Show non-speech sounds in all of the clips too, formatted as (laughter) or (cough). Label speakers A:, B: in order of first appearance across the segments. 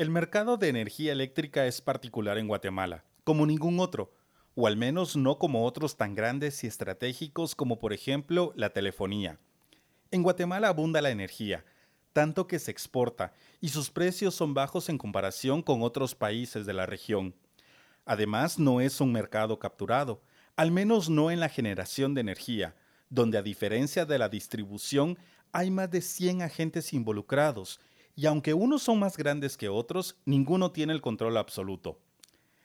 A: El mercado de energía eléctrica es particular en Guatemala, como ningún otro, o al menos no como otros tan grandes y estratégicos como por ejemplo la telefonía. En Guatemala abunda la energía, tanto que se exporta, y sus precios son bajos en comparación con otros países de la región. Además, no es un mercado capturado, al menos no en la generación de energía, donde a diferencia de la distribución hay más de 100 agentes involucrados, y aunque unos son más grandes que otros, ninguno tiene el control absoluto.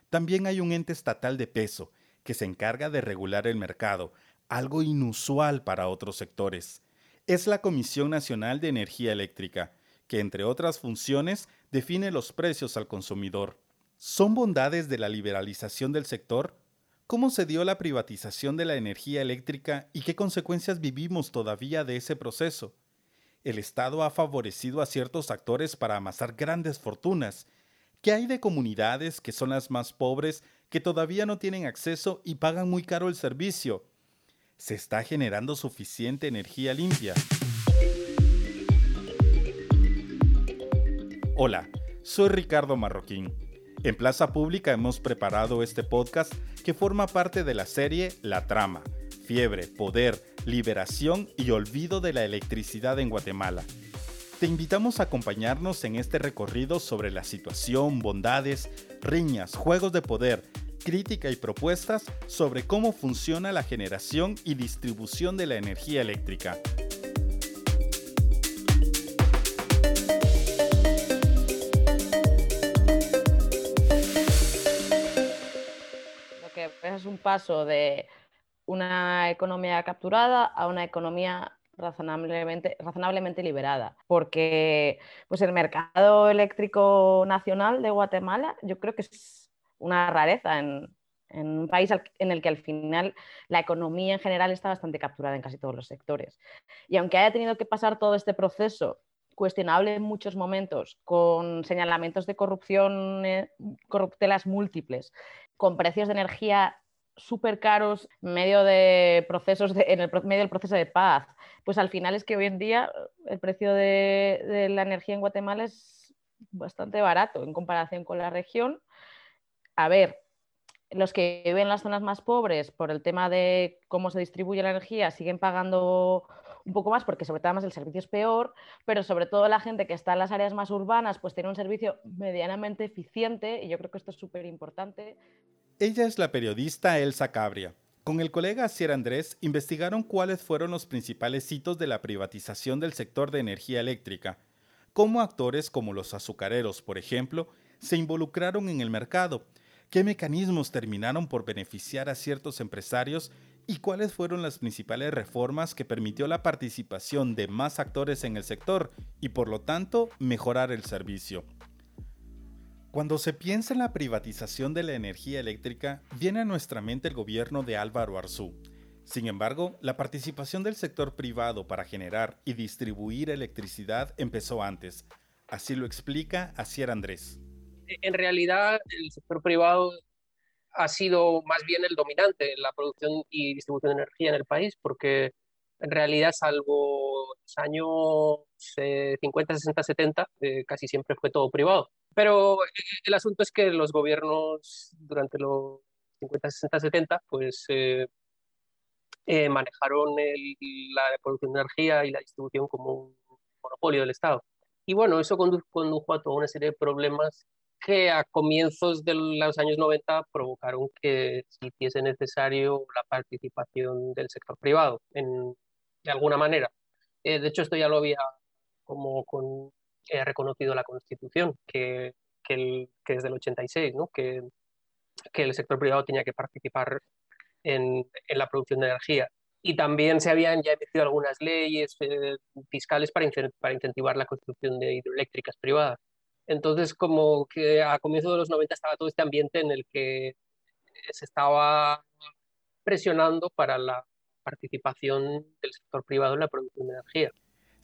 A: También hay un ente estatal de peso, que se encarga de regular el mercado, algo inusual para otros sectores. Es la Comisión Nacional de Energía Eléctrica, que entre otras funciones define los precios al consumidor. ¿Son bondades de la liberalización del sector? ¿Cómo se dio la privatización de la energía eléctrica y qué consecuencias vivimos todavía de ese proceso? El Estado ha favorecido a ciertos actores para amasar grandes fortunas. ¿Qué hay de comunidades que son las más pobres que todavía no tienen acceso y pagan muy caro el servicio? ¿Se está generando suficiente energía limpia? Hola, soy Ricardo Marroquín. En Plaza Pública hemos preparado este podcast que forma parte de la serie La Trama, Fiebre, Poder, liberación y olvido de la electricidad en Guatemala. Te invitamos a acompañarnos en este recorrido sobre la situación, bondades, riñas, juegos de poder, crítica y propuestas sobre cómo funciona la generación y distribución de la energía eléctrica.
B: Lo que es un paso de una economía capturada a una economía razonablemente, razonablemente liberada, porque pues el mercado eléctrico nacional de Guatemala yo creo que es una rareza en, en un país en el que al final la economía en general está bastante capturada en casi todos los sectores. Y aunque haya tenido que pasar todo este proceso cuestionable en muchos momentos, con señalamientos de corrupción, eh, corruptelas múltiples, con precios de energía súper caros medio de procesos en el medio del proceso de paz. Pues al final es que hoy en día el precio de, la energía en Guatemala es bastante barato en comparación con la región. A ver, los que viven en las zonas más pobres por el tema de cómo se distribuye la energía siguen pagando un poco más porque sobre todo además el servicio es peor, pero sobre todo la gente que está en las áreas más urbanas pues tiene un servicio medianamente eficiente y yo creo que esto es súper importante.
A: Ella es la periodista Elsa Cabria. Con el colega Sierra Andrés investigaron cuáles fueron los principales hitos de la privatización del sector de energía eléctrica, cómo actores como los azucareros, por ejemplo, se involucraron en el mercado, qué mecanismos terminaron por beneficiar a ciertos empresarios y cuáles fueron las principales reformas que permitió la participación de más actores en el sector y por lo tanto mejorar el servicio. Cuando se piensa en la privatización de la energía eléctrica, viene a nuestra mente el gobierno de Álvaro Arzú. Sin embargo, la participación del sector privado para generar y distribuir electricidad empezó antes. Así lo explica Asier Andrés.
C: En realidad, el sector privado ha sido más bien el dominante en la producción y distribución de energía en el país, porque en realidad, salvo los años 50, 60, 70, casi siempre fue todo privado. Pero eh, el asunto es que los gobiernos durante los 50, 60, 70, pues eh, eh, manejaron la producción de energía y la distribución como un monopolio del Estado. Y bueno, eso condujo a toda una serie de problemas que a comienzos de los años 90 provocaron que se hiciese necesario la participación del sector privado en, de alguna manera. de hecho, esto ya lo había como con, he reconocido la Constitución, que, que, el, que desde el 86, ¿no? que, que el sector privado tenía que participar en, en, la producción de energía. Y también se habían ya emitido algunas leyes eh, fiscales para, para incentivar la construcción de hidroeléctricas privadas. Entonces, como que a comienzos de los 90 estaba todo este ambiente en el que se estaba presionando para la participación del sector privado en la producción de energía.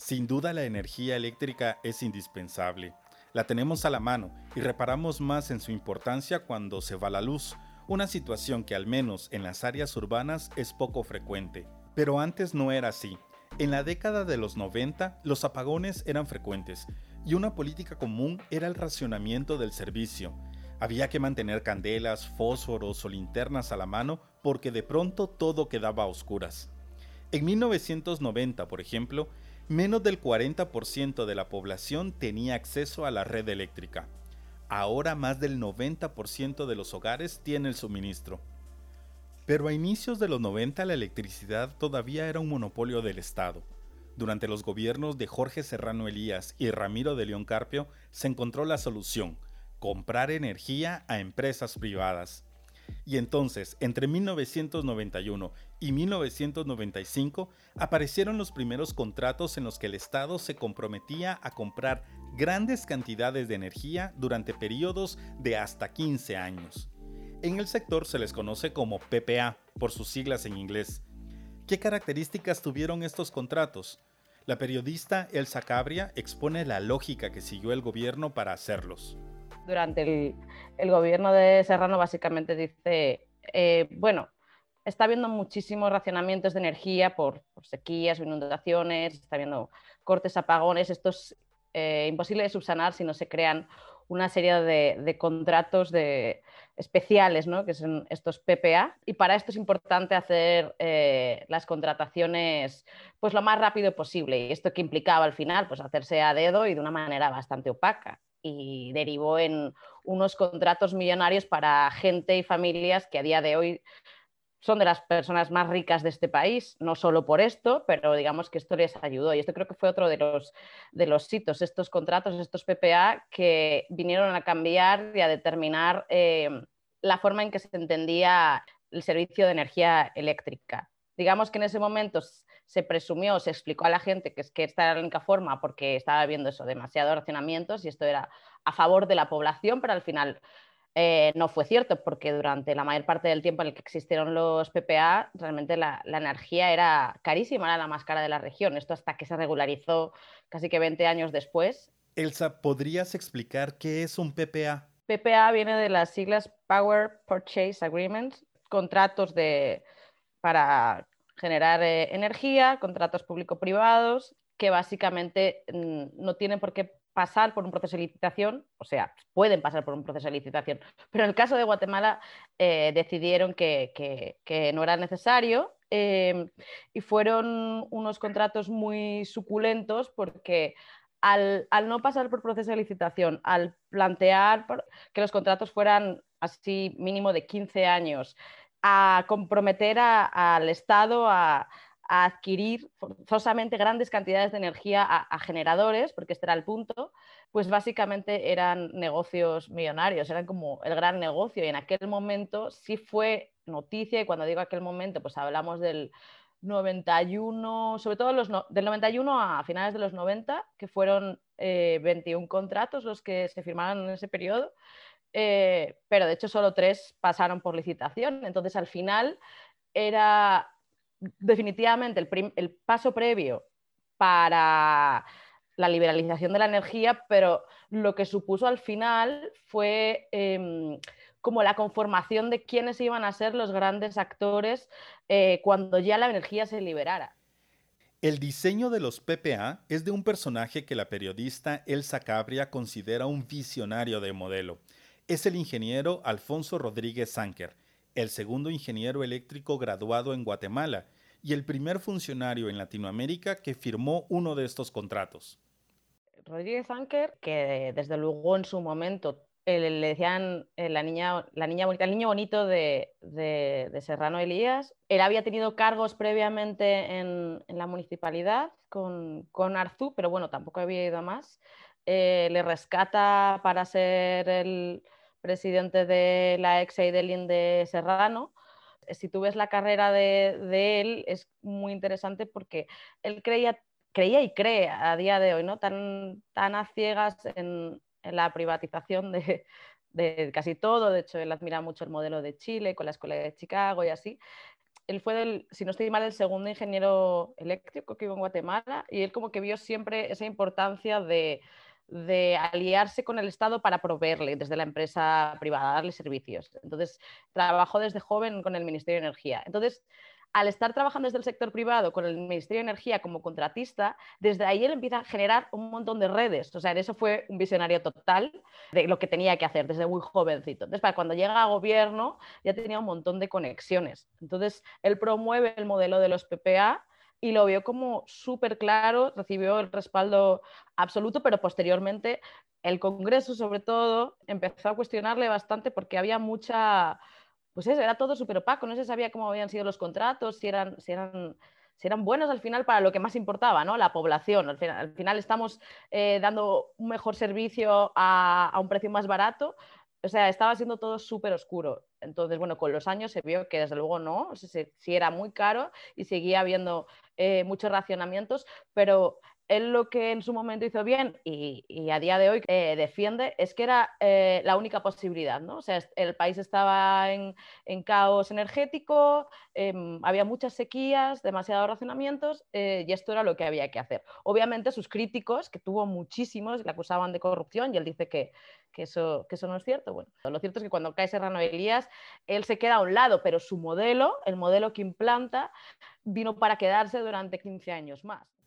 A: Sin duda la energía eléctrica es indispensable. La tenemos a la mano y reparamos más en su importancia cuando se va la luz, una situación que al menos en las áreas urbanas es poco frecuente. Pero antes no era así. En la década de los 90 los apagones eran frecuentes, y una política común era el racionamiento del servicio. Había que mantener candelas, fósforos o linternas a la mano porque de pronto todo quedaba a oscuras. En 1990, por ejemplo, menos del 40% de la población tenía acceso a la red eléctrica. Ahora más del 90% de los hogares tiene el suministro. Pero a inicios de los 90 la electricidad todavía era un monopolio del Estado. Durante los gobiernos de Jorge Serrano Elías y Ramiro de León Carpio se encontró la solución, comprar energía a empresas privadas. Y entonces, entre 1991 y 1995, aparecieron los primeros contratos en los que el Estado se comprometía a comprar grandes cantidades de energía durante periodos de hasta 15 años. En el sector se les conoce como PPA, por sus siglas en inglés. ¿Qué características tuvieron estos contratos? La periodista Elsa Cabria expone la lógica que siguió el gobierno para hacerlos.
B: Durante el, gobierno de Serrano básicamente dice, eh, bueno, está habiendo muchísimos racionamientos de energía por, sequías o inundaciones, está habiendo cortes, apagones, esto es eh, imposible de subsanar si no se crean una serie de, contratos de, especiales, ¿no? que son estos PPA, y para esto es importante hacer eh, las contrataciones pues, lo más rápido posible. Y esto que implicaba al final, pues hacerse a dedo y de una manera bastante opaca. Y derivó en unos contratos millonarios para gente y familias que a día de hoy son de las personas más ricas de este país, no solo por esto, pero digamos que esto les ayudó. Y esto creo que fue otro de los, de los hitos, estos contratos, estos PPA, que vinieron a cambiar y a determinar eh, la forma en que se entendía el servicio de energía eléctrica. Digamos que en ese momento se presumió, se explicó a la gente que, es que esta era la única forma porque estaba viendo eso, demasiados racionamientos y esto era a favor de la población, pero al final eh, no fue cierto, porque durante la mayor parte del tiempo en el que existieron los PPA, realmente la, energía era carísima, era la más cara de la región. Esto hasta que se regularizó casi que 20 años después.
A: Elsa, ¿podrías explicar qué es un PPA?
B: PPA viene de las siglas Power Purchase Agreements, contratos de, para generar eh, energía, contratos público-privados, que básicamente mm, no tienen por qué pasar por un proceso de licitación, o sea, pueden pasar por un proceso de licitación, pero en el caso de Guatemala eh, decidieron que, no era necesario em, y fueron unos contratos muy suculentos porque al, no pasar por proceso de licitación, al plantear que los contratos fueran así mínimo de 15 años, a comprometer al Estado a adquirir forzosamente grandes cantidades de energía a, generadores, porque este era el punto, pues básicamente eran negocios millonarios, eran como el gran negocio. Y en aquel momento sí fue noticia y cuando digo aquel momento pues hablamos del 91, sobre todo los del 91 a finales de los 90, que fueron 21 eh, contratos los que se firmaron en ese periodo, eh, pero de hecho solo tres pasaron por licitación, entonces al final era definitivamente el, paso previo para la liberalización de la energía, pero lo que supuso al final fue em, como la conformación de quiénes iban a ser los grandes actores eh, cuando ya la energía se liberara.
A: El diseño de los PPA es de un personaje que la periodista Elsa Cabria considera un visionario de modelo. Es el ingeniero Alfonso Rodríguez Sanker, el segundo ingeniero eléctrico graduado en Guatemala y el primer funcionario en Latinoamérica que firmó uno de estos contratos.
B: Rodríguez Anker, que desde luego en su momento eh, le decían eh, la, niña, la niña bonita, el niño bonito de, Serrano Elías. Él había tenido cargos previamente en, la municipalidad con, con, Arzú, pero bueno, tampoco había ido a más. Eh, le rescata para ser el presidente de la ex Eidelin de Serrano si tú ves la carrera de, él, es muy interesante porque él creía, creía y cree a día de hoy, ¿no? Tan, tan a ciegas en, la privatización de, casi todo. De hecho, él admira mucho el modelo de Chile con la Escuela de Chicago y así. Él fue, si no estoy mal, el segundo ingeniero eléctrico que hubo en Guatemala y él como que vio siempre esa importancia de de aliarse con el Estado para proveerle desde la empresa privada, darle servicios. Entonces, trabajó desde joven con el Ministerio de Energía. Entonces, al estar trabajando desde el sector privado con el Ministerio de Energía como contratista, desde ahí él empieza a generar un montón de redes. O sea, en eso fue un visionario total de lo que tenía que hacer desde muy jovencito. Entonces, para cuando llega a gobierno ya tenía un montón de conexiones. Entonces, él promueve el modelo de los PPA y lo vio como súper claro, recibió el respaldo absoluto, pero posteriormente el Congreso, sobre todo, empezó a cuestionarle bastante porque había mucha, pues eso, era todo súper opaco, no se sabía cómo habían sido los contratos, si eran, si eran, si eran buenos al final para lo que más importaba, ¿no? La población. Al final, al final estamos eh, dando un mejor servicio a, a un precio más barato, o sea, estaba siendo todo súper oscuro. Entonces, bueno, con los años se vio que desde luego no, o sea, sí era muy caro y seguía habiendo eh, muchos racionamientos, pero él lo que en su momento hizo bien y, a día de hoy eh, defiende es que era eh, la única posibilidad, ¿no? O sea, el país estaba en, caos energético, em, había muchas sequías, demasiados racionamientos y esto era lo que había que hacer. Obviamente sus críticos, que tuvo muchísimos, le acusaban de corrupción y él dice que, eso, que eso no es cierto. Bueno, lo cierto es que cuando cae Serrano Elías, él se queda a un lado, pero su modelo, el modelo que implanta, vino para quedarse durante 15 años más.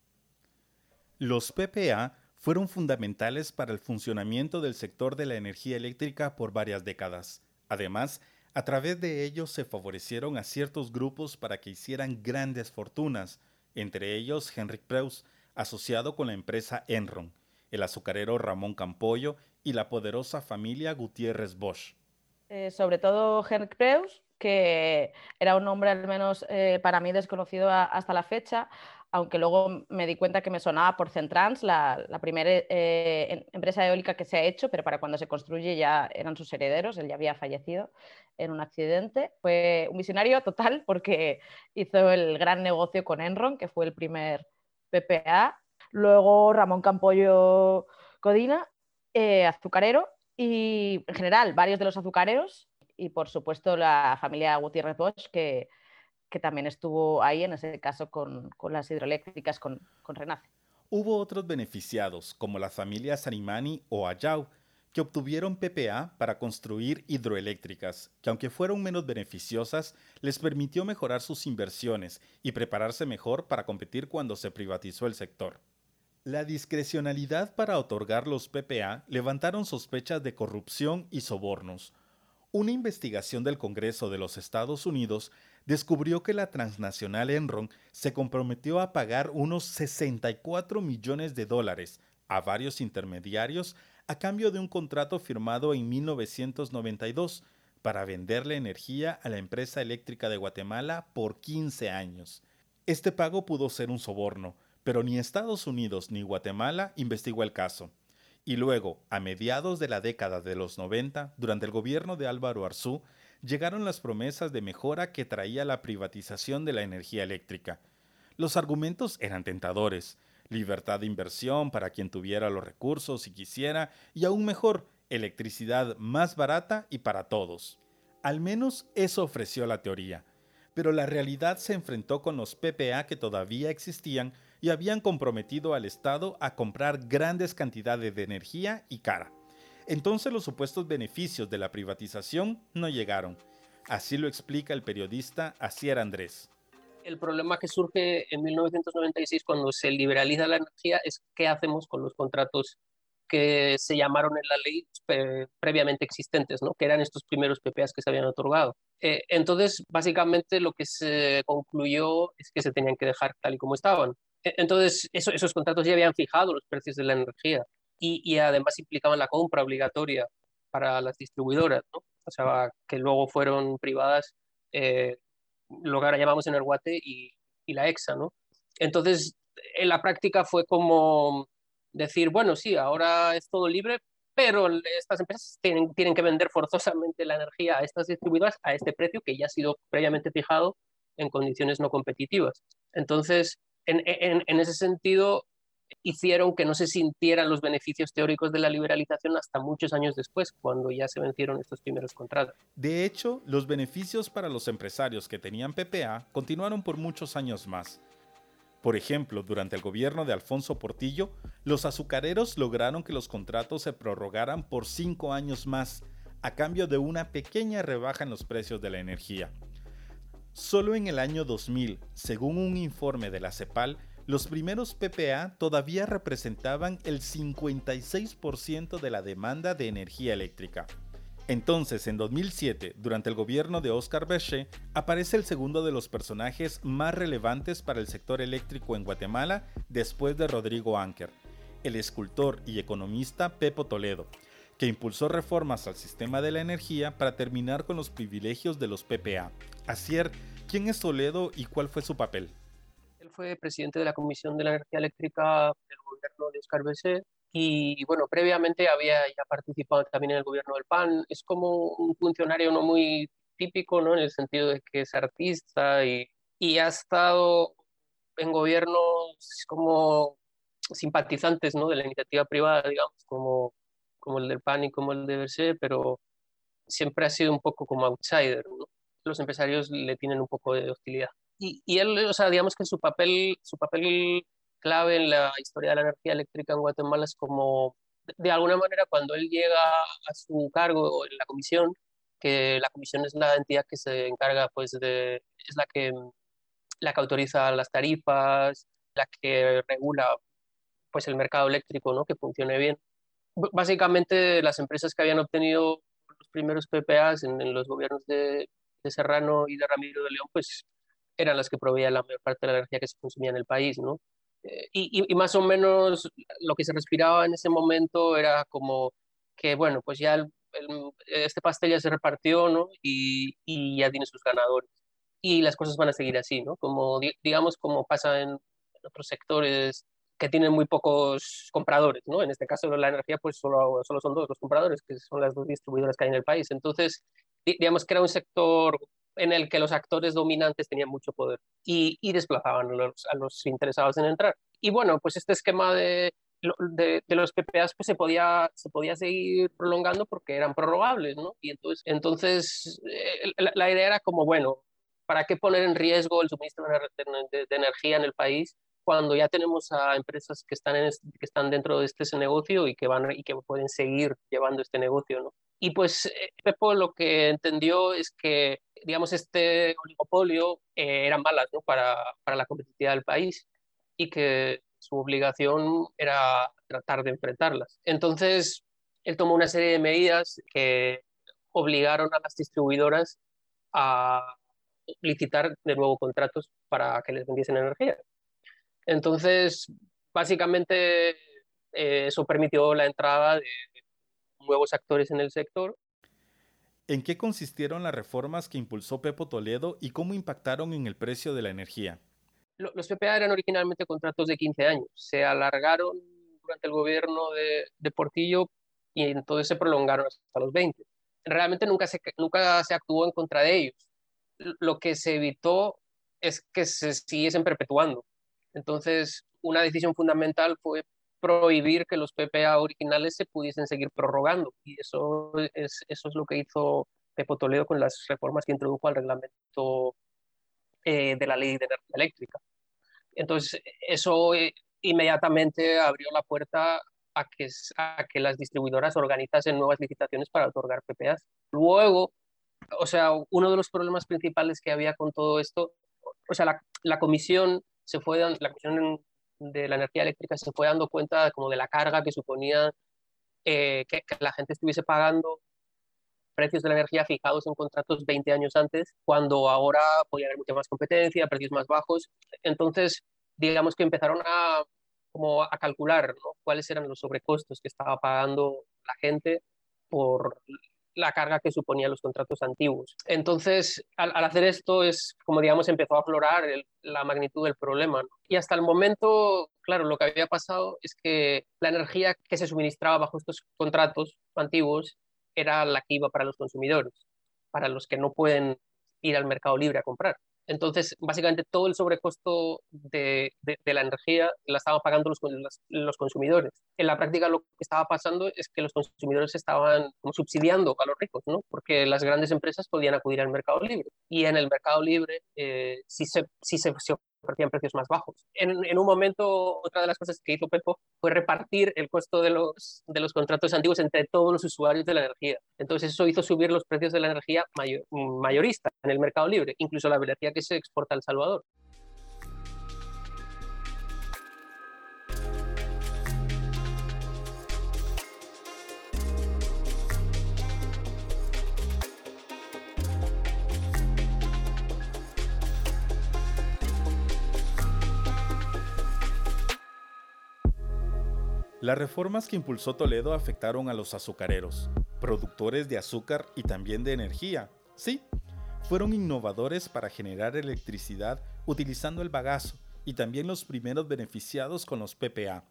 A: Los PPA fueron fundamentales para el funcionamiento del sector de la energía eléctrica por varias décadas. Además, a través de ellos se favorecieron a ciertos grupos para que hicieran grandes fortunas, entre ellos Henrik Preus, asociado con la empresa Enron, el azucarero Ramón Campollo y la poderosa familia Gutiérrez Bosch.
B: Eh, sobre todo Henrik Preus, que era un nombre al menos eh, para mí desconocido hasta la fecha, aunque luego me di cuenta que me sonaba por Centrans, la, primera eh, empresa eólica que se ha hecho, pero para cuando se construye ya eran sus herederos, él ya había fallecido en un accidente. Fue un visionario total porque hizo el gran negocio con Enron, que fue el primer PPA. Luego Ramón Campollo Codina, eh, azucarero, y en general varios de los azucareros, y por supuesto la familia Gutiérrez Bosch, que que también estuvo ahí en ese caso con, las hidroeléctricas, con, con, Renace.
A: Hubo otros beneficiados, como las familias Animani o Ayau, que obtuvieron PPA para construir hidroeléctricas, que aunque fueron menos beneficiosas, les permitió mejorar sus inversiones y prepararse mejor para competir cuando se privatizó el sector. La discrecionalidad para otorgar los PPA levantaron sospechas de corrupción y sobornos. Una investigación del Congreso de los Estados Unidos descubrió que la transnacional Enron se comprometió a pagar unos 64 millones de dólares a varios intermediarios a cambio de un contrato firmado en 1992 para venderle energía a la empresa eléctrica de Guatemala por 15 años. Este pago pudo ser un soborno, pero ni Estados Unidos ni Guatemala investigó el caso. Y luego, a mediados de la década de los 90, durante el gobierno de Álvaro Arzú, llegaron las promesas de mejora que traía la privatización de la energía eléctrica. Los argumentos eran tentadores, libertad de inversión para quien tuviera los recursos y quisiera, y aún mejor, electricidad más barata y para todos. Al menos eso ofreció la teoría. Pero la realidad se enfrentó con los PPA que todavía existían y habían comprometido al Estado a comprar grandes cantidades de energía y cara. Entonces los supuestos beneficios de la privatización no llegaron. Así lo explica el periodista Asier Andrés.
C: El problema que surge en 1996 cuando se liberaliza la energía es qué hacemos con los contratos que se llamaron en la ley previamente existentes, ¿no? que eran estos primeros PPAs que se habían otorgado. Eh, entonces, básicamente lo que se concluyó es que se tenían que dejar tal y como estaban. E, entonces, esos contratos ya habían fijado los precios de la energía y, además implicaban la compra obligatoria para las distribuidoras, ¿no? o sea, que luego fueron privadas, eh, lo que ahora llamamos en el Guate y, y la EXA. ¿no? Entonces, en la práctica fue como decir, bueno, sí, ahora es todo libre, pero estas empresas tienen, tienen que vender forzosamente la energía a estas distribuidoras a este precio que ya ha sido previamente fijado en condiciones no competitivas. Entonces, en, en, en ese sentido, hicieron que no se sintieran los beneficios teóricos de la liberalización hasta muchos años después, cuando ya se vencieron estos primeros contratos.
A: De hecho, los beneficios para los empresarios que tenían PPA continuaron por muchos años más. Por ejemplo, durante el gobierno de Alfonso Portillo, los azucareros lograron que los contratos se prorrogaran por cinco años más, a cambio de una pequeña rebaja en los precios de la energía. Solo en el año 2000, según un informe de la CEPAL, los primeros PPA todavía representaban el 56% de la demanda de energía eléctrica. Entonces, en 2007, durante el gobierno de Oscar Beche, aparece el segundo de los personajes más relevantes para el sector eléctrico en Guatemala después de Rodrigo Anker, el escultor y economista Pepo Toledo, que impulsó reformas al sistema de la energía para terminar con los privilegios de los PPA. Asier, ¿quién es Toledo y cuál fue su papel?
C: Fue presidente de la Comisión de la Energía Eléctrica del gobierno de Oscar Beche y bueno, previamente había ya participado también en el gobierno del PAN. Es como un funcionario no muy típico, ¿no? En el sentido de que es artista y, y ha estado en gobiernos como simpatizantes, ¿no? De la iniciativa privada, digamos, como, como el del PAN y como el de BC, pero siempre ha sido un poco como outsider, ¿no? Los empresarios le tienen un poco de hostilidad. Y, él, o sea, digamos que su papel, su papel clave en la historia de la energía eléctrica en Guatemala es como, de alguna manera, cuando él llega a su cargo en la comisión, que la comisión es la entidad que se encarga, pues, de, es la que, la que autoriza las tarifas, la que regula, pues, el mercado eléctrico, ¿no? Que funcione bien. básicamente, las empresas que habían obtenido los primeros PPAs en, en los gobiernos de, de, Serrano y de Ramiro de León, pues, eran las que proveían la mayor parte de la energía que se consumía en el país, ¿no? y, más o menos lo que se respiraba en ese momento era como que, bueno, pues ya este pastel ya se repartió, ¿no? Y, y, ya tiene sus ganadores. Y las cosas van a seguir así, ¿no? Como, digamos, como pasa en, otros sectores que tienen muy pocos compradores, ¿no? En este caso la energía, pues solo, solo son dos los compradores, que son las dos distribuidoras que hay en el país. Entonces, digamos que era un sector en el que los actores dominantes tenían mucho poder y, y desplazaban a los, a los, interesados en entrar. Y bueno, pues este esquema de, de, los PPAs pues se podía, se podía seguir prolongando porque eran prorrogables, ¿no? Y entonces, entonces eh, la, idea era como, bueno, ¿para qué poner en riesgo el suministro de energía en el país cuando ya tenemos a empresas que están, en este, que están dentro de este negocio y que, van, y que pueden seguir llevando este negocio, ¿no? Y pues eh, Pepo lo que entendió es que, digamos, este oligopolio eh, eran malas ¿no? para, para la competitividad del país y que su obligación era tratar de enfrentarlas. Entonces, él tomó una serie de medidas que obligaron a las distribuidoras a licitar de nuevo contratos para que les vendiesen energía. Entonces, básicamente, eh, eso permitió la entrada de nuevos actores en el sector.
A: ¿En qué consistieron las reformas que impulsó Pepo Toledo y cómo impactaron en el precio de la energía?
C: Los PPA eran originalmente contratos de 15 años. Se alargaron durante el gobierno de, de Portillo y entonces se prolongaron hasta los 20. Realmente nunca se, nunca se actuó en contra de ellos. Lo que se evitó es que se siguiesen perpetuando. Entonces, una decisión fundamental fue prohibir que los PPA originales se pudiesen seguir prorrogando. Y eso es, eso es lo que hizo Pepo Toledo con las reformas que introdujo al reglamento eh, de la ley de energía eléctrica. Entonces, eso eh, inmediatamente abrió la puerta a que, a que las distribuidoras organizasen nuevas licitaciones para otorgar PPAs. Luego, o sea, uno de los problemas principales que había con todo esto, o sea, la, la comisión se fue, la comisión de la energía eléctrica se fue dando cuenta como de la carga que suponía eh, que, la gente estuviese pagando precios de la energía fijados en contratos 20 años antes, cuando ahora podía haber mucha más competencia, precios más bajos. Entonces, digamos que empezaron a, como a calcular cuáles eran los sobrecostos que estaba pagando la gente por la carga que suponían los contratos antiguos. Entonces, al, hacer esto es como, digamos, empezó a aflorar la magnitud del problema. Y hasta el momento, claro, lo que había pasado es que la energía que se suministraba bajo estos contratos antiguos era la que iba para los consumidores, para los que no pueden ir al mercado libre a comprar. Entonces, básicamente todo el sobrecosto de, de, la energía la estaban pagando los, consumidores. En la práctica lo que estaba pasando es que los consumidores estaban subsidiando a los ricos, ¿no? Porque las grandes empresas podían acudir al mercado libre. Y en el mercado libre, eh, si, se, si se ofrecían precios más bajos. En, un momento, otra de las cosas que hizo Pepo fue repartir el costo de los, de los contratos antiguos entre todos los usuarios de la energía. Entonces eso hizo subir los precios de la energía mayorista en el mercado libre, incluso la energía que se exporta a El Salvador.
A: Las reformas que impulsó Toledo afectaron a los azucareros, productores de azúcar y también de energía. Sí, fueron innovadores para generar electricidad utilizando el bagazo y también los primeros beneficiados con los PPA.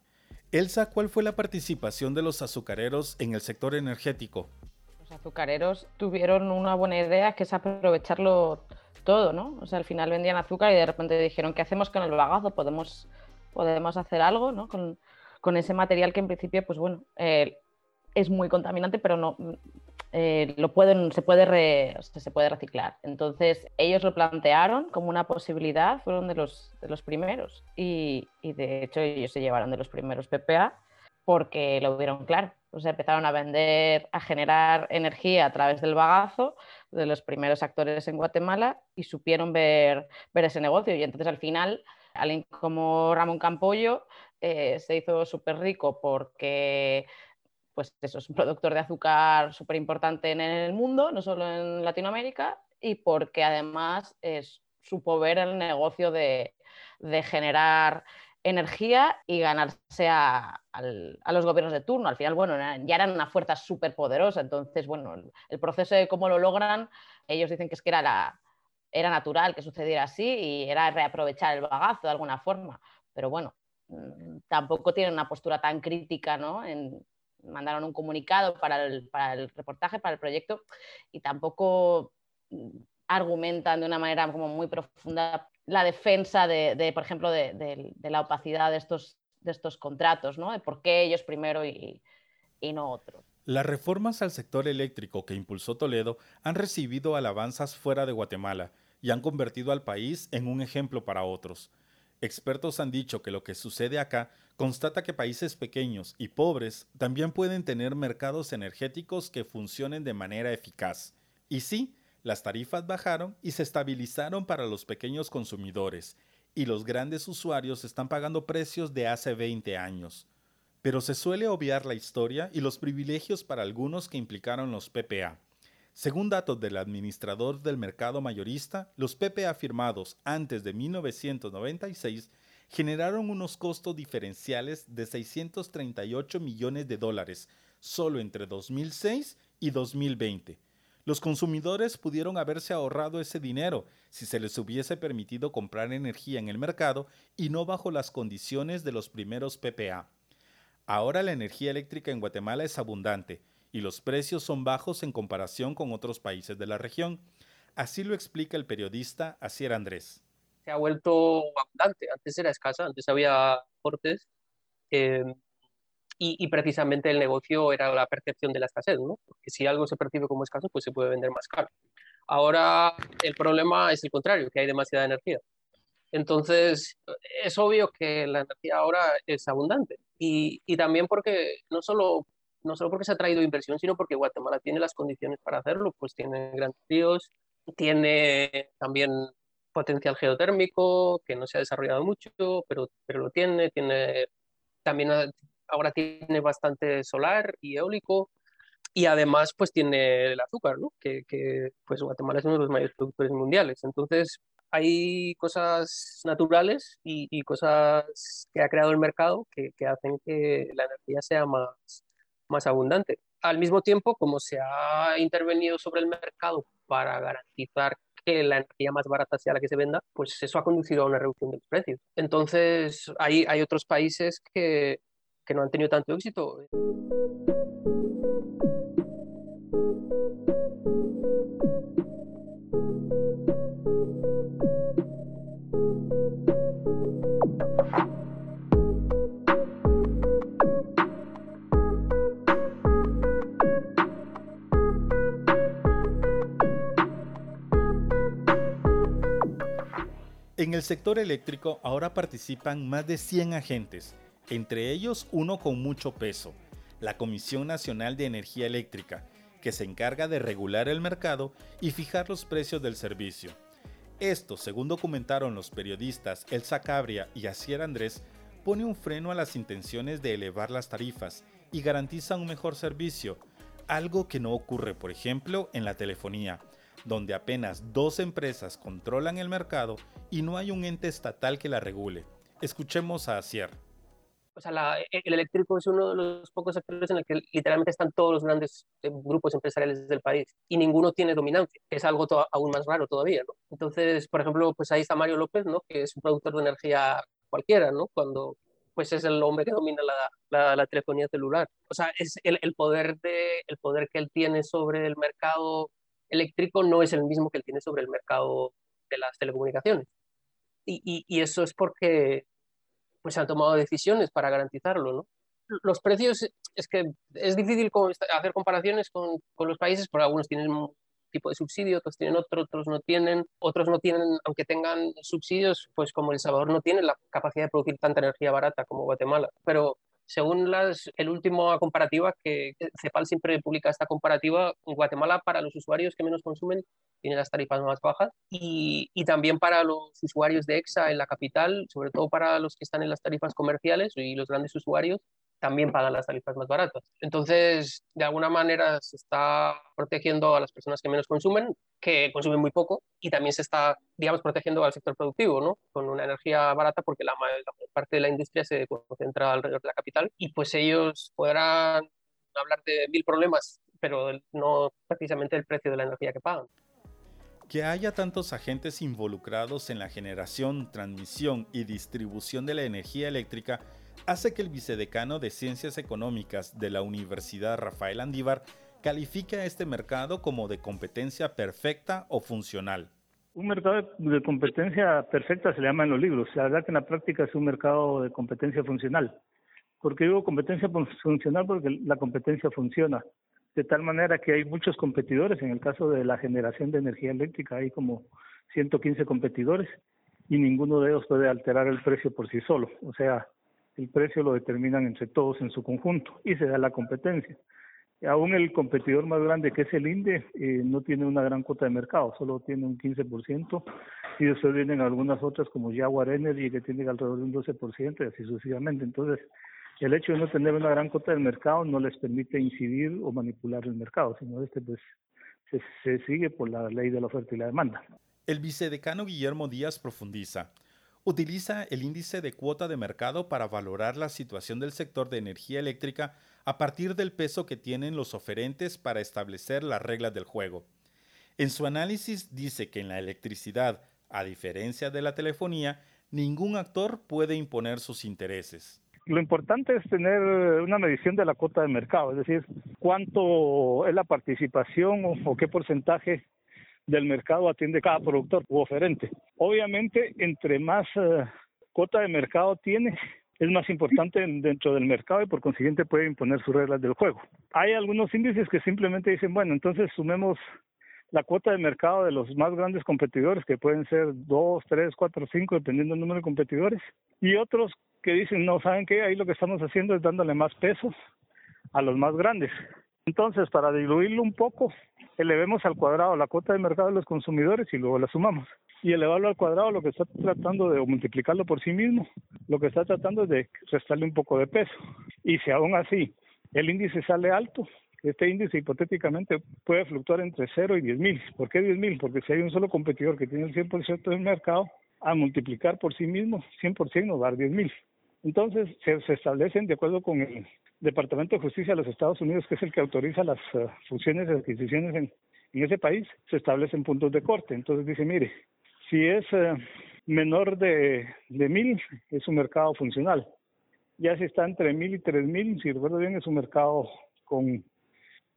A: Elsa, ¿cuál fue la participación de los azucareros en el sector energético?
B: Los azucareros tuvieron una buena idea que es aprovecharlo todo, ¿no? O sea, al final vendían azúcar y de repente dijeron, ¿qué hacemos con el bagazo? ¿Podemos, podemos hacer algo, ¿no? Con, con ese material que en principio, pues bueno, eh, es muy contaminante, pero no eh, lo pueden, se puede se puede reciclar. Entonces ellos lo plantearon como una posibilidad, fueron de los, de los primeros y, y, de hecho ellos se llevaron de los primeros PPA porque lo vieron claro. O sea, empezaron a vender, a generar energía a través del bagazo de los primeros actores en Guatemala y supieron ver, ver ese negocio. Y entonces al final, alguien como Ramón Campollo eh, se hizo súper rico porque pues eso es un productor de azúcar súper importante en el mundo, no solo en Latinoamérica, y porque además es, supo ver el negocio de, generar energía y ganarse a, los gobiernos de turno. Al final, bueno, ya eran una fuerza súper poderosa, entonces, bueno, el, proceso de cómo lo logran, ellos dicen que es que era, era natural que sucediera así y era reaprovechar el bagazo de alguna forma. Pero bueno, tampoco tienen una postura tan crítica, ¿no? mandaron un comunicado para el, reportaje, para el proyecto, y tampoco mm, argumentan de una manera como muy profunda la defensa de, por ejemplo, de, la opacidad de estos, de estos contratos, ¿no? De por qué ellos primero y, y no otros.
A: Las reformas al sector eléctrico que impulsó Toledo han recibido alabanzas fuera de Guatemala y han convertido al país en un ejemplo para otros. Expertos han dicho que lo que sucede acá constata que países pequeños y pobres también pueden tener mercados energéticos que funcionen de manera eficaz. Y sí, las tarifas bajaron y se estabilizaron para los pequeños consumidores, y los grandes usuarios están pagando precios de hace 20 años. Pero se suele obviar la historia y los privilegios para algunos que implicaron los PPA. Según datos del administrador del mercado mayorista, los PPA firmados antes de 1996 generaron unos costos diferenciales de 638 millones de dólares solo entre 2006 y 2020. Los consumidores pudieron haberse ahorrado ese dinero si se les hubiese permitido comprar energía en el mercado y no bajo las condiciones de los primeros PPA. Ahora la energía eléctrica en Guatemala es abundante, y los precios son bajos en comparación con otros países de la región. Así lo explica el periodista Asier Andrés.
C: Se ha vuelto abundante, antes era escasa, antes había cortes em, y, precisamente el negocio era la percepción de la escasez, ¿no? porque si algo se percibe como escaso, pues se puede vender más caro. Ahora el problema es el contrario, que hay demasiada energía. Entonces, es obvio que la energía ahora es abundante y, y también porque no solo no solo porque se ha traído inversión, sino porque Guatemala tiene las condiciones para hacerlo, pues tiene grandes ríos, tiene también potencial geotérmico, que no se ha desarrollado mucho, pero, pero lo tiene, tiene también ahora tiene bastante solar y eólico, y además pues tiene el azúcar, ¿no? que, que pues Guatemala es uno de los mayores productores mundiales. Entonces hay cosas naturales y, y cosas que ha creado el mercado que, que hacen que la energía sea más, más abundante. Al mismo tiempo, como se ha intervenido sobre el mercado para garantizar que la energía más barata sea la que se venda, pues eso ha conducido a una reducción de los precios. Entonces, hay, hay otros países que, que no han tenido tanto éxito.
A: En el sector eléctrico ahora participan más de 100 agentes, entre ellos uno con mucho peso, la Comisión Nacional de Energía Eléctrica, que se encarga de regular el mercado y fijar los precios del servicio. Esto, según documentaron los periodistas Elsa Cabria y Asier Andrés, pone un freno a las intenciones de elevar las tarifas y garantiza un mejor servicio, algo que no ocurre, por ejemplo, en la telefonía, donde apenas dos empresas controlan el mercado y no hay un ente estatal que la regule. Escuchemos a Asier.
C: O sea, e, el eléctrico es uno de los pocos sectores en el que literalmente están todos los grandes eh, grupos empresariales del país y ninguno tiene dominancia, que es algo aún más raro todavía, ¿no? Entonces, por ejemplo, pues ahí está Mario López, ¿no? Que es un productor de energía cualquiera, ¿no? Cuando pues es el hombre que domina la, la, telefonía celular. O sea, es el, poder de, el poder que él tiene sobre el mercado eléctrico no es el mismo que él tiene sobre el mercado de las telecomunicaciones. Y, eso es porque pues, se han tomado decisiones para garantizarlo. ¿no? Los precios, es que es difícil hacer comparaciones con, con los países, porque algunos tienen un tipo de subsidio, otros tienen otro, otros no tienen, otros no tienen, aunque tengan subsidios, pues como El Salvador no tiene la capacidad de producir tanta energía barata como Guatemala. Pero según las, el último comparativa que CEPAL siempre publica esta comparativa, Guatemala para los usuarios que menos consumen tiene las tarifas más bajas. Y, también para los usuarios de EXA en la capital, sobre todo para los que están en las tarifas comerciales y los grandes usuarios, también pagan las tarifas más baratas. Entonces, de alguna manera se está protegiendo a las personas que menos consumen, que consumen muy poco, y también se está, digamos, protegiendo al sector productivo, ¿no? Con una energía barata, porque la, mayor parte de la industria se concentra alrededor de la capital, y pues ellos podrán hablar de mil problemas, pero no precisamente el precio de la energía que pagan.
A: Que haya tantos agentes involucrados en la generación, transmisión y distribución de la energía eléctrica hace que el vicedecano de Ciencias Económicas de la Universidad Rafael Andívar califique a este mercado como de competencia perfecta o funcional.
D: Un mercado de competencia perfecta se le llama en los libros. La verdad que en la práctica es un mercado de competencia funcional. ¿Por qué digo competencia funcional? Porque la competencia funciona. De tal manera que hay muchos competidores. En el caso de la generación de energía eléctrica hay como 115 competidores y ninguno de ellos puede alterar el precio por sí solo. O sea, el precio lo determinan entre todos en su conjunto y se da la competencia. Aún el competidor más grande que es el INDE eh, no tiene una gran cuota de mercado, solo tiene un 15% y después vienen algunas otras como Jaguar Energy que tiene alrededor de un 12% y así sucesivamente. Entonces, el hecho de no tener una gran cuota de mercado no les permite incidir o manipular el mercado, sino este pues se, se sigue por la ley de la oferta y la demanda.
A: El vicedecano Guillermo Díaz profundiza utiliza el índice de cuota de mercado para valorar la situación del sector de energía eléctrica a partir del peso que tienen los oferentes para establecer las reglas del juego. En su análisis dice que en la electricidad, a diferencia de la telefonía, ningún actor puede imponer sus intereses.
D: Lo importante es tener una medición de la cuota de mercado, es decir, cuánto es la participación o, qué porcentaje del mercado atiende cada productor u oferente. Obviamente, entre más uh, cuota de mercado tiene, es más importante dentro del mercado y por consiguiente puede imponer sus reglas del juego. Hay algunos índices que simplemente dicen, bueno, entonces sumemos la cuota de mercado de los más grandes competidores, que pueden ser dos, tres, cuatro, cinco, dependiendo del número de competidores, y otros que dicen, no, ¿saben qué? Ahí lo que estamos haciendo es dándole más pesos a los más grandes. Entonces, para diluirlo un poco, elevemos al cuadrado la cuota de mercado de los consumidores y luego la sumamos. Y elevarlo al cuadrado lo que está tratando de multiplicarlo por sí mismo, lo que está tratando es de restarle un poco de peso. Y si aún así el índice sale alto, este índice hipotéticamente puede fluctuar entre 0 y 10 mil. ¿Por qué 10 mil? Porque si hay un solo competidor que tiene el 100% del mercado, a multiplicar por sí mismo 100% nos va a dar 10 mil. Entonces se, se, establecen de acuerdo con el Departamento de Justicia de los Estados Unidos, que es el que autoriza las uh, fusiones y adquisiciones en, ese país, se establecen puntos de corte. Entonces dice, mire, si es uh, menor de, de mil, es un mercado funcional. Ya si está entre mil y tres mil, si recuerdo bien, es un mercado con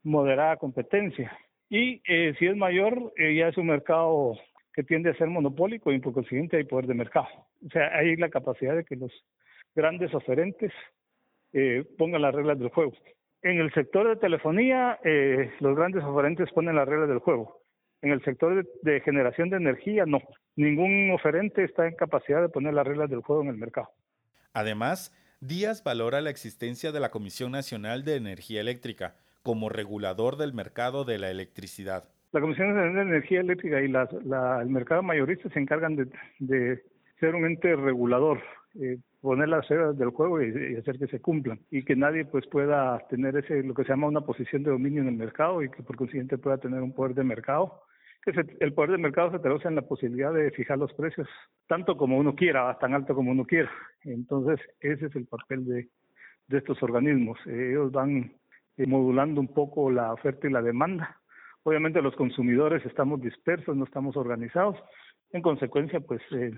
D: moderada competencia. Y eh, si es mayor, eh, ya es un mercado que tiende a ser monopólico y por consiguiente hay poder de mercado. O sea, hay la capacidad de que los grandes oferentes eh, pongan las reglas del juego. En el sector de telefonía, eh, los grandes oferentes ponen las reglas del juego. En el sector de, generación de energía, no. Ningún oferente está en capacidad de poner las reglas del juego en el mercado.
A: Además, Díaz valora la existencia de la Comisión Nacional de Energía Eléctrica como regulador del mercado de la electricidad.
D: La Comisión Nacional de Energía Eléctrica y el mercado mayorista se encargan de, ser un ente regulador, eh, poner las reglas del juego y, hacer que se cumplan y que nadie pues pueda tener ese lo que se llama una posición de dominio en el mercado y que por consiguiente pueda tener un poder de mercado que el poder de mercado se traduce en la posibilidad de fijar los precios tanto como uno quiera tan alto como uno quiera. Entonces ese es el papel de, de estos organismos. Ellos van eh, modulando un poco la oferta y la demanda. Obviamente los consumidores estamos dispersos no estamos organizados. En consecuencia pues eh,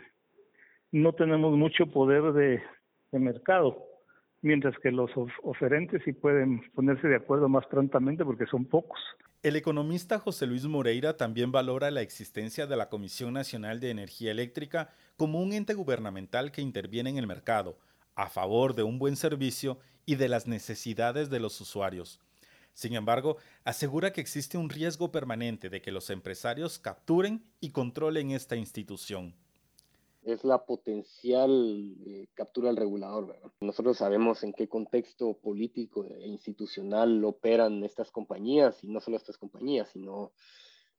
D: no tenemos mucho poder de, mercado, mientras que los oferentes sí pueden ponerse de acuerdo más prontamente porque son pocos.
A: El economista José Luis Moreira también valora la existencia de la Comisión Nacional de Energía Eléctrica como un ente gubernamental que interviene en el mercado, a favor de un buen servicio y de las necesidades de los usuarios. Sin embargo, asegura que existe un riesgo permanente de que los empresarios capturen y controlen esta institución
E: es la potencial eh, captura del regulador. Nosotros sabemos en qué contexto político e institucional operan estas compañías, y no solo estas compañías, sino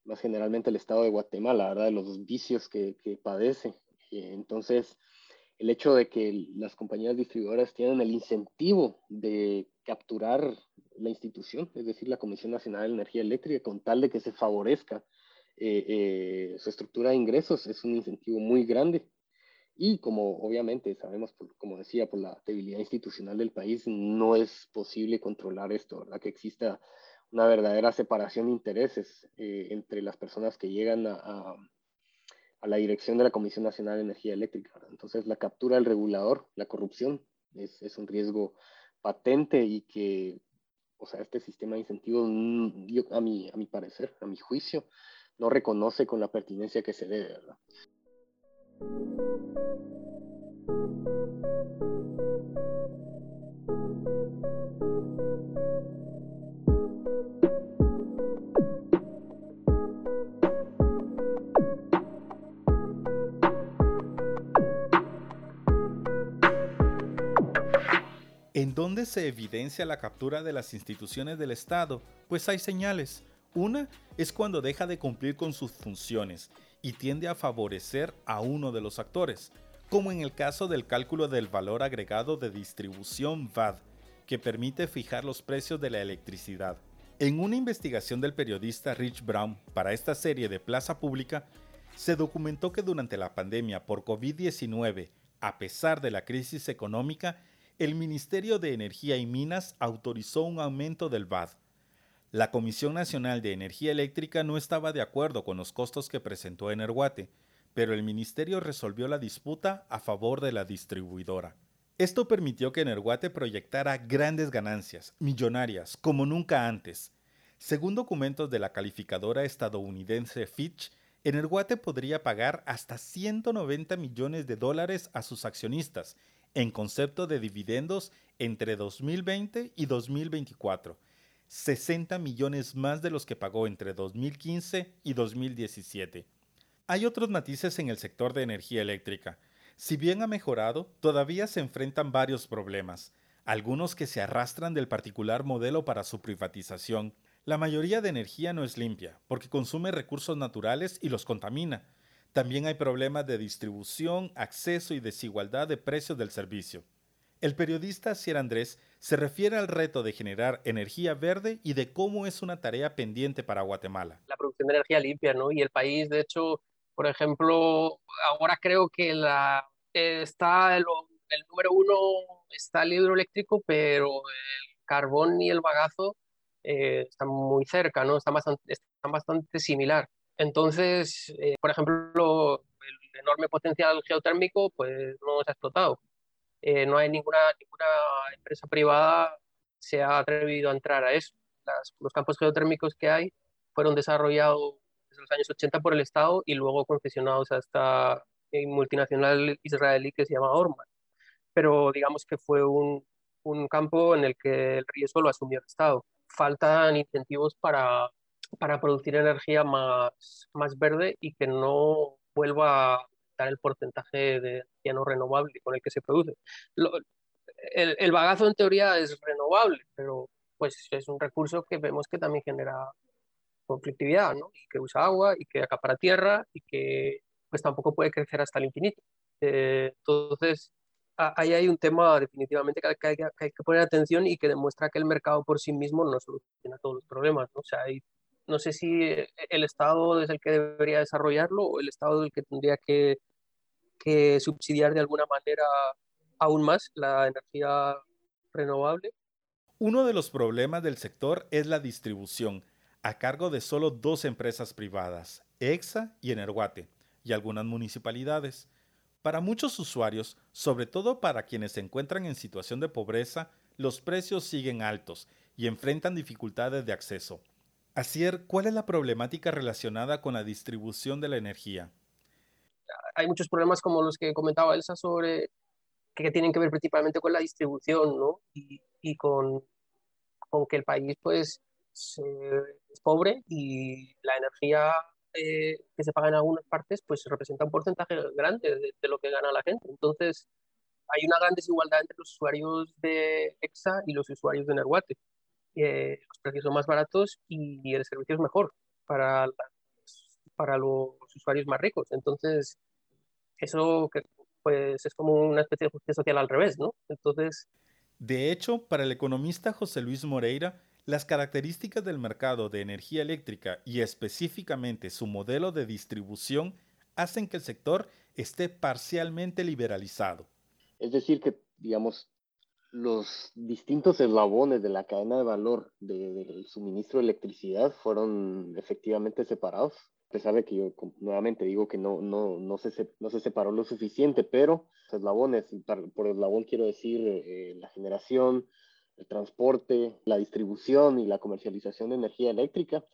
E: más generalmente el Estado de Guatemala, ¿verdad? de los vicios que, que padece. entonces, el hecho de que las compañías distribuidoras tienen el incentivo de capturar la institución, es decir, la Comisión Nacional de Energía Eléctrica, con tal de que se favorezca eh, eh, su estructura de ingresos es un incentivo muy grande. Y como obviamente sabemos, como decía, por la debilidad institucional del país, no es posible controlar esto, ¿verdad? Que exista una verdadera separación de intereses eh, entre las personas que llegan a, la dirección de la Comisión Nacional de Energía Eléctrica. Entonces, la captura del regulador, la corrupción, es, un riesgo patente y que, o sea, este sistema de incentivos, mm, a, mi, a mi parecer, a mi juicio, no reconoce con la pertinencia que se debe, ¿verdad?
A: ¿En dónde se evidencia la captura de las instituciones del Estado? Pues hay señales. Una es cuando deja de cumplir con sus funciones y tiende a favorecer a uno de los actores, como en el caso del cálculo del valor agregado de distribución VAD, que permite fijar los precios de la electricidad. En una investigación del periodista Rich Brown para esta serie de Plaza Pública, se documentó que durante la pandemia por COVID-19, a pesar de la crisis económica, el Ministerio de Energía y Minas autorizó un aumento del VAD, la Comisión Nacional de Energía Eléctrica no estaba de acuerdo con los costos que presentó Energuate, pero el ministerio resolvió la disputa a favor de la distribuidora. Esto permitió que Energuate proyectara grandes ganancias, millonarias, como nunca antes. Según documentos de la calificadora estadounidense Fitch, Energuate podría pagar hasta 190 millones de dólares a sus accionistas en concepto de dividendos entre 2020 y 2024 60 millones más de los que pagó entre 2015 y 2017. Hay otros matices en el sector de energía eléctrica. Si bien ha mejorado, todavía se enfrentan varios problemas, algunos que se arrastran del particular modelo para su privatización. La mayoría de energía no es limpia, porque consume recursos naturales y los contamina. También hay problemas de distribución, acceso y desigualdad de precios del servicio. El periodista Sierra Andrés se refiere al reto de generar energía verde y de cómo es una tarea pendiente para Guatemala.
C: La producción de energía limpia, ¿no? Y el país, de hecho, por ejemplo, ahora creo que la, está el, número uno está el hidroeléctrico, pero el carbón y el bagazo eh, están muy cerca, ¿no? Están bastante, están bastante similar. Entonces, eh, por ejemplo, el enorme potencial geotérmico, pues no se ha explotado. Eh, no hay ninguna, ninguna empresa privada se ha atrevido a entrar a eso. los campos geotérmicos que hay fueron desarrollados desde los años 80 por el Estado y luego concesionados a esta multinacional israelí que se llama Orman. Pero digamos que fue un, un campo en el que el riesgo lo asumió el Estado. Faltan incentivos para, para producir energía más, más verde y que no vuelva a dar el porcentaje de energía no renovable con el que se produce. el, el, bagazo en teoría es renovable, pero pues es un recurso que vemos que también genera conflictividad, ¿no? Y que usa agua y que acapara tierra y que pues tampoco puede crecer hasta el infinito. Eh, entonces, ahí hay un tema definitivamente que hay, que hay, que poner atención y que demuestra que el mercado por sí mismo no soluciona todos los problemas. ¿no? O sea, hay, no sé si el Estado es el que debería desarrollarlo o el Estado es el que tendría que, que subsidiar de alguna manera aún más la energía renovable.
A: Uno de los problemas del sector es la distribución, a cargo de solo dos empresas privadas, EXA y Energuate, y algunas municipalidades. Para muchos usuarios, sobre todo para quienes se encuentran en situación de pobreza, los precios siguen altos y enfrentan dificultades de acceso. Asier, ¿cuál es la problemática relacionada con la distribución de la energía?
C: Hay muchos problemas como los que comentaba Elsa sobre que tienen que ver principalmente con la distribución ¿no? y, con, con, que el país pues es pobre y la energía eh, que se paga en algunas partes, pues representa un porcentaje grande de, lo que gana la gente. Entonces, hay una gran desigualdad entre los usuarios de EXA y los usuarios de Nerguate. Eh, los precios son más baratos y el servicio es mejor para, para los usuarios más ricos. Entonces, eso pues, es como una especie de justicia social al revés, ¿no? Entonces...
A: De hecho, para el economista José Luis Moreira, las características del mercado de energía eléctrica y específicamente su modelo de distribución hacen que el sector esté parcialmente liberalizado.
E: Es decir, que, digamos, los distintos eslabones de la cadena de valor del suministro de electricidad fueron efectivamente separados. Pesar de que yo nuevamente digo que no, no, no, se, no se separó lo suficiente, pero los eslabones, por eslabón quiero decir eh, la generación, el transporte, la distribución y la comercialización de energía eléctrica,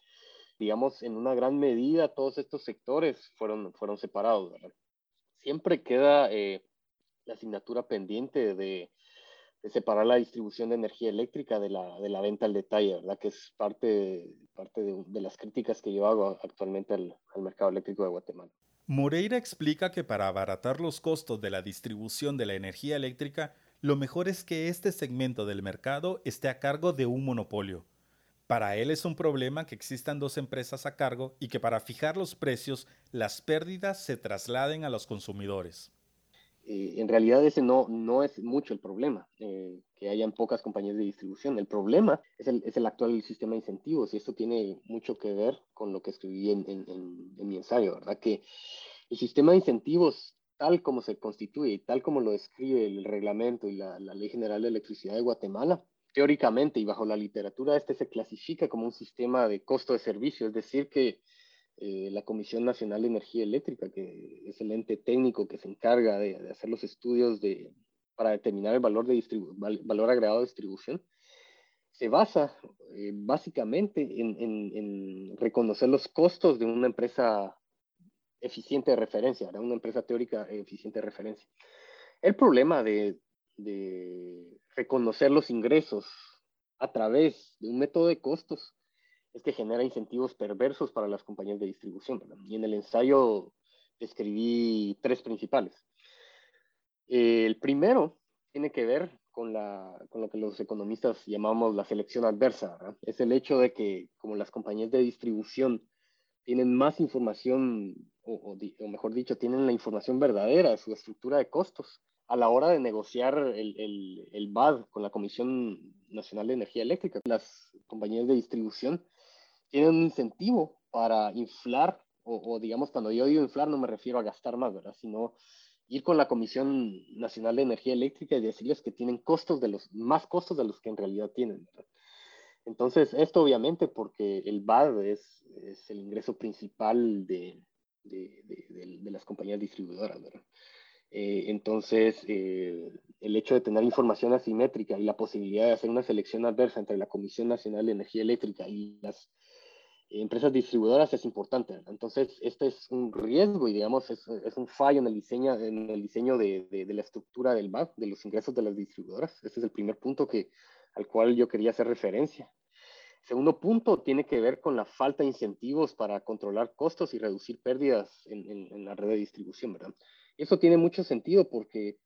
E: digamos, en una gran medida todos estos sectores fueron, fueron separados. Siempre queda eh, la asignatura pendiente de, separar la distribución de energía eléctrica de la, de la venta al detalle, ¿verdad? Que es parte, parte de, las críticas que yo hago actualmente al, al mercado eléctrico de Guatemala.
A: Moreira explica que para abaratar los costos de la distribución de la energía eléctrica, lo mejor es que este segmento del mercado esté a cargo de un monopolio. Para él es un problema que existan dos empresas a cargo y que para fijar los precios las pérdidas se trasladen a los consumidores.
E: Eh, en realidad ese no, no es mucho el problema, eh, que hayan pocas compañías de distribución. El problema es el, es el, actual sistema de incentivos y esto tiene mucho que ver con lo que escribí en, en, mi ensayo, ¿verdad? Que el sistema de incentivos tal como se constituye y tal como lo describe el reglamento y la, Ley General de Electricidad de Guatemala, teóricamente y bajo la literatura, este se clasifica como un sistema de costo de servicio, es decir, que eh, la Comisión Nacional de Energía Eléctrica, que es el ente técnico que se encarga de, hacer los estudios de, para determinar el valor, de valor agregado de distribución, se basa eh, básicamente en, reconocer los costos de una empresa eficiente de referencia, era una empresa teórica eficiente de referencia. El problema de, reconocer los ingresos a través de un método de costos es que genera incentivos perversos para las compañías de distribución. Y en el ensayo describí tres principales. El primero tiene que ver con, la, con lo que los economistas llamamos la selección adversa. Es el hecho de que como las compañías de distribución tienen más información o, mejor dicho, tienen la información verdadera de su estructura de costos a la hora de negociar el, el, el BAD con la Comisión Nacional de Energía Eléctrica. Las compañías de distribución tienen un incentivo para inflar, o, digamos, cuando yo digo inflar no me refiero a gastar más, ¿verdad? Sino ir con la Comisión Nacional de Energía Eléctrica y decirles que tienen costos de los, más costos de los que en realidad tienen, ¿verdad? Entonces, esto obviamente porque el BAD es, es el ingreso principal de, de, las compañías distribuidoras. Eh, entonces, eh, el hecho de tener información asimétrica y la posibilidad de hacer una selección adversa entre la Comisión Nacional de Energía Eléctrica y las empresas distribuidoras es importante. Entonces, este es un riesgo y, digamos, es, es un fallo en el diseño, en el diseño de, de, la estructura del BAC, de los ingresos de las distribuidoras. Este es el primer punto que, al cual yo quería hacer referencia. Segundo punto tiene que ver con la falta de incentivos para controlar costos y reducir pérdidas en, la red de distribución, ¿verdad? Eso tiene mucho sentido porque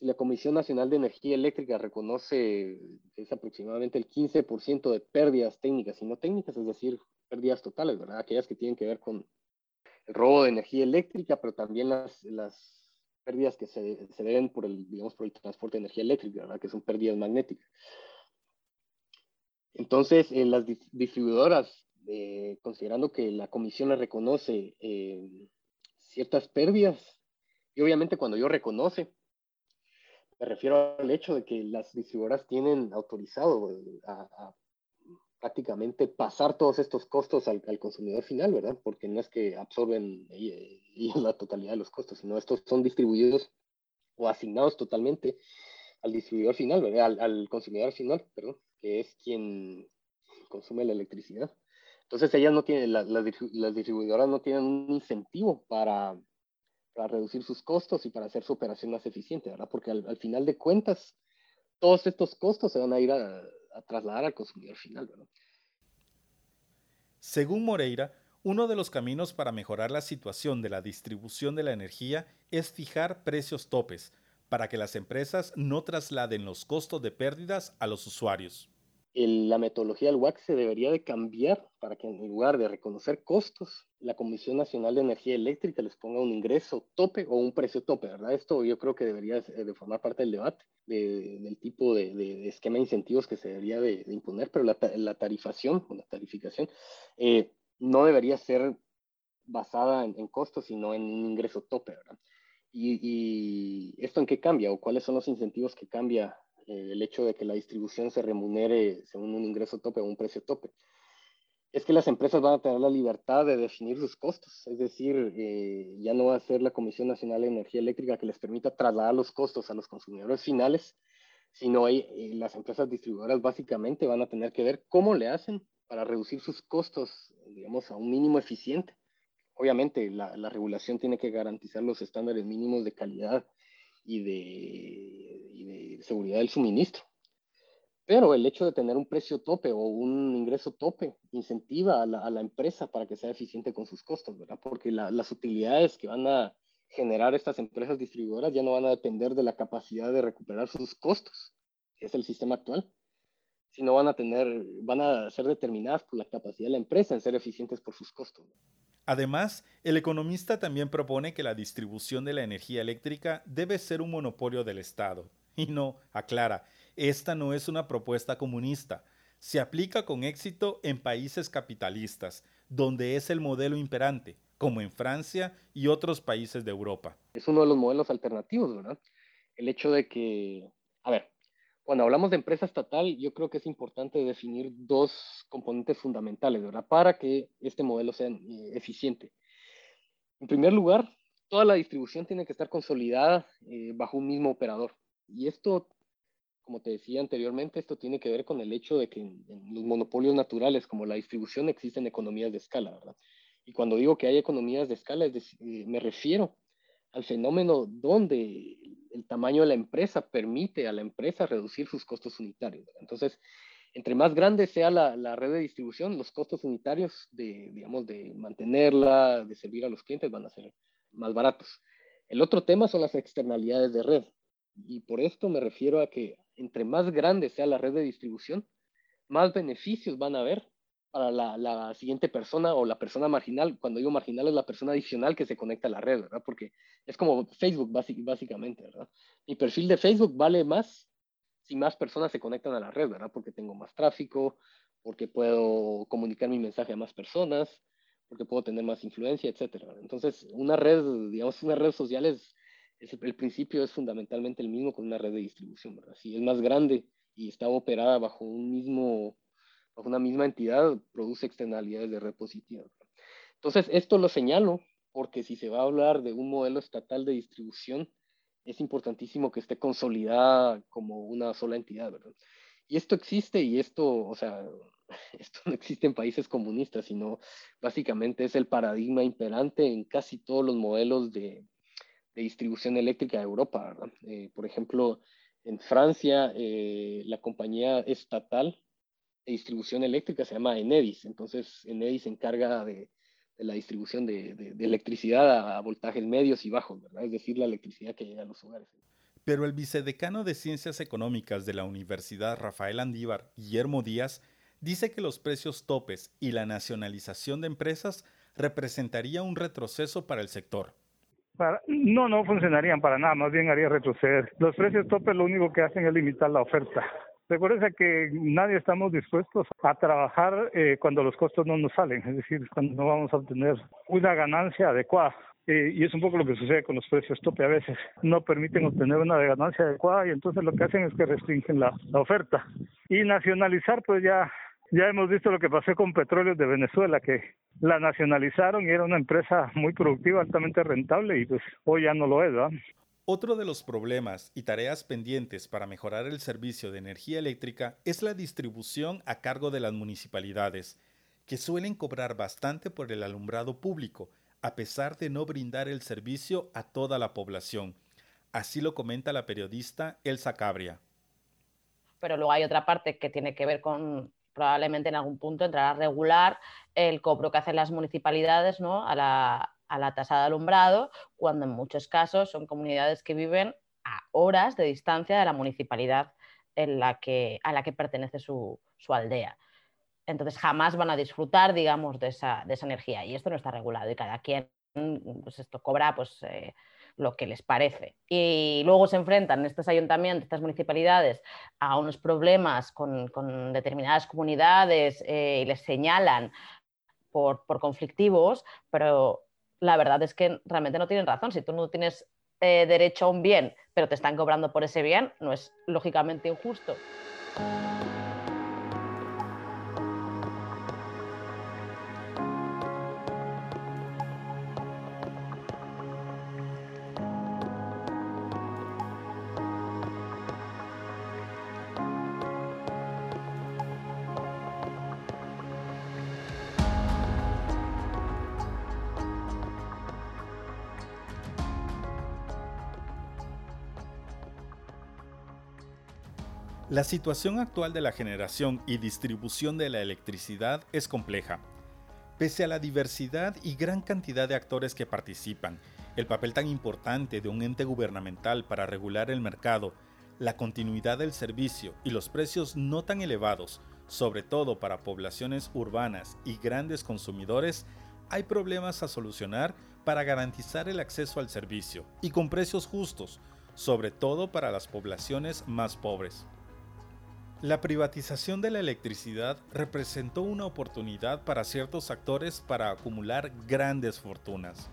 E: la Comisión Nacional de Energía Eléctrica reconoce es aproximadamente el 15% de pérdidas técnicas y no técnicas, es decir, pérdidas totales, ¿verdad? Aquellas que tienen que ver con el robo de energía eléctrica, pero también las, las pérdidas que se, se deben por el, digamos, por el transporte de energía eléctrica, ¿verdad? Que son pérdidas magnéticas. Entonces, eh, las distribuidoras, eh, considerando que la comisión le reconoce eh, ciertas pérdidas, y obviamente cuando yo reconoce, me refiero al hecho de que las distribuidoras tienen autorizado a, prácticamente pasar todos estos costos al, consumidor final, ¿verdad? Porque no es que absorben (laughs) la totalidad de los costos, sino estos son distribuidos o asignados totalmente al distribuidor final, ¿verdad? Al, al consumidor final, perdón que es quien consume la electricidad. Entonces ellas no tienen, las, distribuidoras no tienen un incentivo para, para, reducir sus costos y para hacer su operación más eficiente, ¿verdad? Porque al, final de cuentas, todos estos costos se van a ir a, a trasladar al consumidor final, ¿verdad?
A: Según Moreira, uno de los caminos para mejorar la situación de la distribución de la energía es fijar precios topes, para que las empresas no trasladen los costos de pérdidas a los usuarios.
E: la metodología del WAC se debería de cambiar para que en lugar de reconocer costos, la Comisión Nacional de Energía Eléctrica les ponga un ingreso tope o un precio tope, ¿verdad? Esto yo creo que debería de formar parte del debate del tipo de, esquema de incentivos que se debería de, imponer, pero la, tarifación o la tarificación eh, no debería ser basada en, en, costos, sino en un ingreso tope, ¿verdad? Y, esto en qué cambia o cuáles son los incentivos que cambia eh, el hecho de que la distribución se remunere según un ingreso tope o un precio tope. Es que las empresas van a tener la libertad de definir sus costos, es decir, eh, ya no va a ser la Comisión Nacional de Energía Eléctrica que les permita trasladar los costos a los consumidores finales, sino eh, las empresas distribuidoras básicamente van a tener que ver cómo le hacen para reducir sus costos, digamos, a un mínimo eficiente obviamente la, regulación tiene que garantizar los estándares mínimos de calidad y de, seguridad del suministro. Pero el hecho de tener un precio tope o un ingreso tope incentiva a la, empresa para que sea eficiente con sus costos, ¿verdad? Porque las utilidades que van a generar estas empresas distribuidoras ya no van a depender de la capacidad de recuperar sus costos, que es el sistema actual, sino van a tener, van a ser determinadas por la capacidad de la empresa en ser eficientes por sus costos.
A: Además, el economista también propone que la distribución de la energía eléctrica debe ser un monopolio del Estado. Y no, aclara, esta no es una propuesta comunista. Se aplica con éxito en países capitalistas, donde es el modelo imperante, como en Francia y otros países de Europa.
E: Es uno de los modelos alternativos, ¿verdad? El hecho de que, a ver, cuando hablamos de empresa estatal, yo creo que es importante definir dos componentes fundamentales, ¿verdad? Para que este modelo sea eh, eficiente. En primer lugar, toda la distribución tiene que estar consolidada eh, bajo un mismo operador. Y esto, como te decía anteriormente, esto tiene que ver con el hecho de que en, los monopolios naturales, como la distribución, existen economías de escala, ¿verdad? Y cuando digo que hay economías de escala, eh, me refiero al fenómeno donde el tamaño de la empresa permite a la empresa reducir sus costos unitarios. Entonces, entre más grande sea la, red de distribución, los costos unitarios de, digamos, de mantenerla, de servir a los clientes van a ser más baratos. El otro tema son las externalidades de red. Y por esto me refiero a que entre más grande sea la red de distribución, más beneficios van a haber para la, siguiente persona o la persona marginal. Cuando digo marginal es la persona adicional que se conecta a la red, ¿verdad? Porque es como Facebook básicamente, ¿verdad? Mi perfil de Facebook vale más si más personas se conectan a la red, ¿verdad? Porque tengo más tráfico, porque puedo comunicar mi mensaje a más personas, porque puedo tener más influencia, etcétera. Entonces, una red, digamos, una red social es, el principio es fundamentalmente el mismo con una red de distribución, ¿verdad? Si es más grande y está operada bajo un mismo una misma entidad produce externalidades de red positiva. Entonces, esto lo señalo porque si se va a hablar de un modelo estatal de distribución, es importantísimo que esté consolidada como una sola entidad, ¿verdad? Y esto existe y esto, o sea, (laughs) esto no existe en países comunistas, sino básicamente es el paradigma imperante en casi todos los modelos de, distribución eléctrica de Europa. Eh, por ejemplo, en Francia, eh, la compañía estatal distribución eléctrica se llama Enedis. Entonces, Enedis se encarga de, la distribución de, electricidad a, voltajes medios y bajos. Es decir, la electricidad que llega a los hogares.
A: Pero el vicedecano de Ciencias Económicas de la Universidad Rafael Andívar, Guillermo Díaz, dice que los precios topes y la nacionalización de empresas representaría un retroceso para el sector.
D: No, no funcionarían para nada, más bien haría retroceder. Los precios topes lo único que hacen es limitar la oferta. Recuerden que nadie estamos dispuestos a trabajar eh, cuando los costos no nos salen, es decir, cuando no vamos a obtener una ganancia adecuada. Eh, y es un poco lo que sucede con los precios tope a veces. No permiten obtener una ganancia adecuada y entonces lo que hacen es que restringen la oferta. Y nacionalizar, pues ya, ya hemos visto lo que pasó con Petróleos de Venezuela, que la nacionalizaron y era una empresa muy productiva, altamente rentable y pues hoy ya no lo es, ¿verdad?
A: Otro de los problemas y tareas pendientes para mejorar el servicio de energía eléctrica es la distribución a cargo de las municipalidades, que suelen cobrar bastante por el alumbrado público, a pesar de no brindar el servicio a toda la población. Así lo comenta la periodista Elsa Cabria.
B: Pero luego hay otra parte que tiene que ver con probablemente en algún punto entrar a regular el cobro que hacen las municipalidades ¿no? a, la, a la tasa de alumbrado, cuando en muchos casos son comunidades que viven a horas de distancia de la municipalidad en la que, a la que pertenece su, aldea. Entonces jamás van a disfrutar, digamos, de esa, energía. Y esto no está regulado y cada quien pues esto cobra pues, eh, lo que les parece. Y luego se enfrentan estos ayuntamientos, estas municipalidades, a unos problemas con, determinadas comunidades eh, y les señalan por, conflictivos, pero la verdad es que realmente no tienen razón. Si tú no tienes eh, derecho a un bien, pero te están cobrando por ese bien, no es lógicamente injusto.
A: La situación actual de la generación y distribución de la electricidad es compleja. Pese a la diversidad y gran cantidad de actores que participan, el papel tan importante de un ente gubernamental para regular el mercado, la continuidad del servicio y los precios no tan elevados, sobre todo para poblaciones urbanas y grandes consumidores, hay problemas a solucionar para garantizar el acceso al servicio y con precios justos, sobre todo para las poblaciones más pobres. La privatización de la electricidad representó una oportunidad para ciertos actores para acumular grandes fortunas.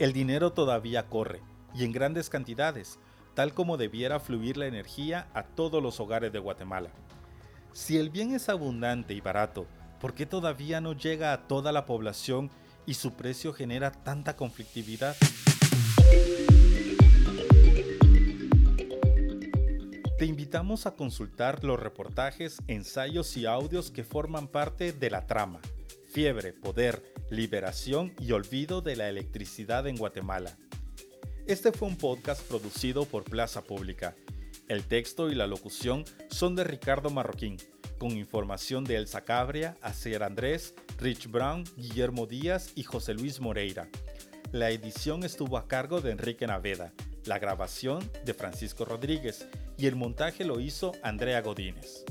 A: El dinero todavía corre, y en grandes cantidades, tal como debiera fluir la energía a todos los hogares de Guatemala. Si el bien es abundante y barato, ¿por qué todavía no llega a toda la población y su precio genera tanta conflictividad? Te invitamos a consultar los reportajes, ensayos y audios que forman parte de la trama, Fiebre, Poder, Liberación y Olvido de la Electricidad en Guatemala. Este fue un podcast producido por Plaza Pública. El texto y la locución son de Ricardo Marroquín, con información de Elsa Cabria, Acer Andrés, Rich Brown, Guillermo Díaz y José Luis Moreira. La edición estuvo a cargo de Enrique Naveda, la grabación de Francisco Rodríguez y el montaje lo hizo Andrea Godínez.